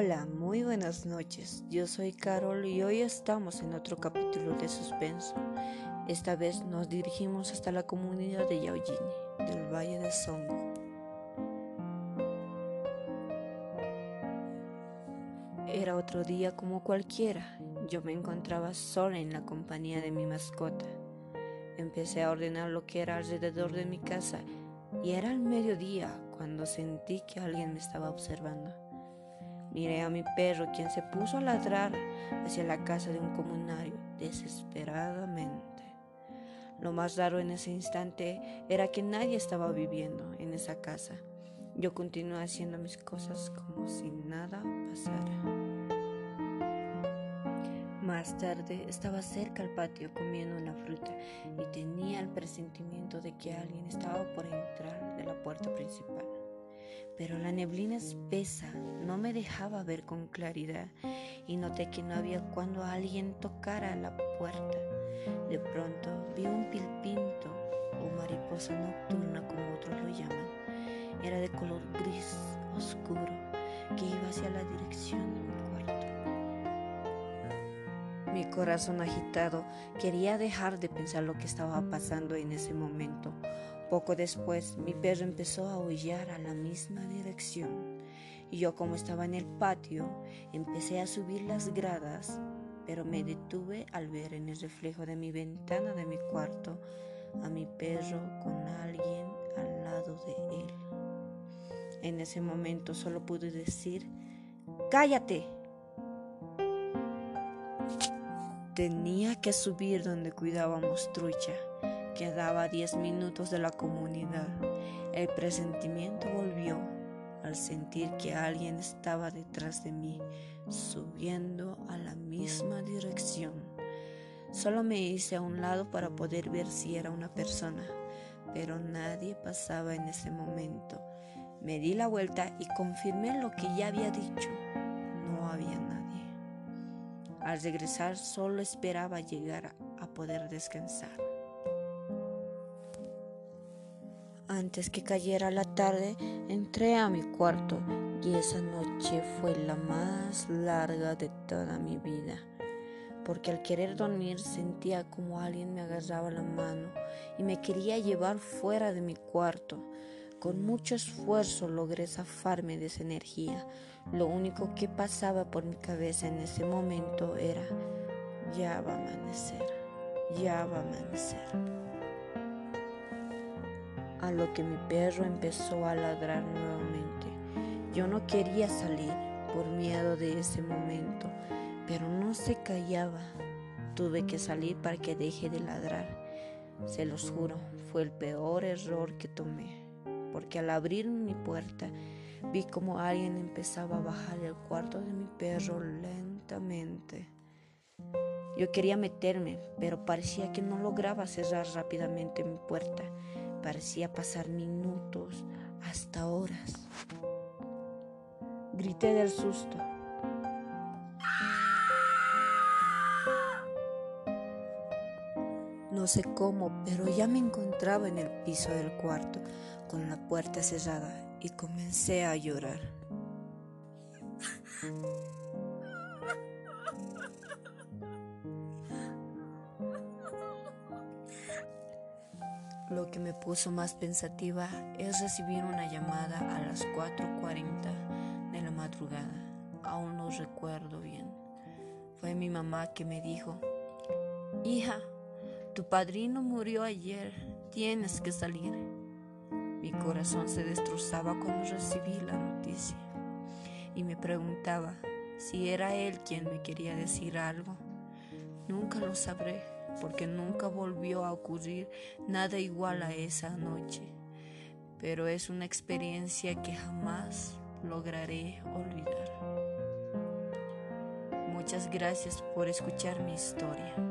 Hola, muy buenas noches. Yo soy Carol y hoy estamos en otro capítulo de Suspenso. Esta vez nos dirigimos hasta la comunidad de Yaojini, del Valle de Songo. Era otro día como cualquiera. Yo me encontraba sola en la compañía de mi mascota. Empecé a ordenar lo que era alrededor de mi casa y era el mediodía cuando sentí que alguien me estaba observando. Miré a mi perro, quien se puso a ladrar hacia la casa de un comunario desesperadamente. Lo más raro en ese instante era que nadie estaba viviendo en esa casa. Yo continué haciendo mis cosas como si nada pasara. Más tarde estaba cerca al patio comiendo una fruta y tenía el presentimiento de que alguien estaba por entrar de la puerta principal. Pero la neblina espesa no me dejaba ver con claridad y noté que no había cuando alguien tocara la puerta. De pronto vi un pilpinto o mariposa nocturna como otros lo llaman. Era de color gris oscuro que iba hacia la dirección de mi cuarto. Mi corazón agitado quería dejar de pensar lo que estaba pasando en ese momento. Poco después, mi perro empezó a aullar a la misma dirección. Y yo, como estaba en el patio, empecé a subir las gradas, pero me detuve al ver en el reflejo de mi ventana de mi cuarto a mi perro con alguien al lado de él. En ese momento solo pude decir, ¡cállate! Tenía que subir donde cuidábamos trucha. Quedaba a diez minutos de la comunidad. El presentimiento volvió al sentir que alguien estaba detrás de mí, subiendo a la misma dirección. Solo me hice a un lado para poder ver si era una persona, pero nadie pasaba en ese momento. Me di la vuelta y confirmé lo que ya había dicho. No había nadie. Al regresar solo esperaba llegar a poder descansar. Antes que cayera la tarde, entré a mi cuarto y esa noche fue la más larga de toda mi vida, porque al querer dormir sentía como alguien me agarraba la mano y me quería llevar fuera de mi cuarto. Con mucho esfuerzo logré zafarme de esa energía. Lo único que pasaba por mi cabeza en ese momento era, ya va a amanecer, ya va a amanecer. A lo que mi perro empezó a ladrar nuevamente. Yo no quería salir por miedo de ese momento, pero no se callaba. Tuve que salir para que deje de ladrar. Se los juro, fue el peor error que tomé porque al abrir mi puerta vi como alguien empezaba a bajar el cuarto de mi perro lentamente. Yo quería meterme, pero parecía que no lograba cerrar rápidamente mi puerta. Parecía pasar minutos, hasta horas. Grité del susto. No sé cómo, pero ya me encontraba en el piso del cuarto, con la puerta cerrada, y comencé a llorar. Lo que me puso más pensativa es recibir una llamada a las 4.40 de la madrugada. Aún no recuerdo bien. Fue mi mamá que me dijo, hija, tu padrino murió ayer, tienes que salir. Mi corazón se destrozaba cuando recibí la noticia y me preguntaba si era él quien me quería decir algo. Nunca lo sabré porque nunca volvió a ocurrir nada igual a esa noche, pero es una experiencia que jamás lograré olvidar. Muchas gracias por escuchar mi historia.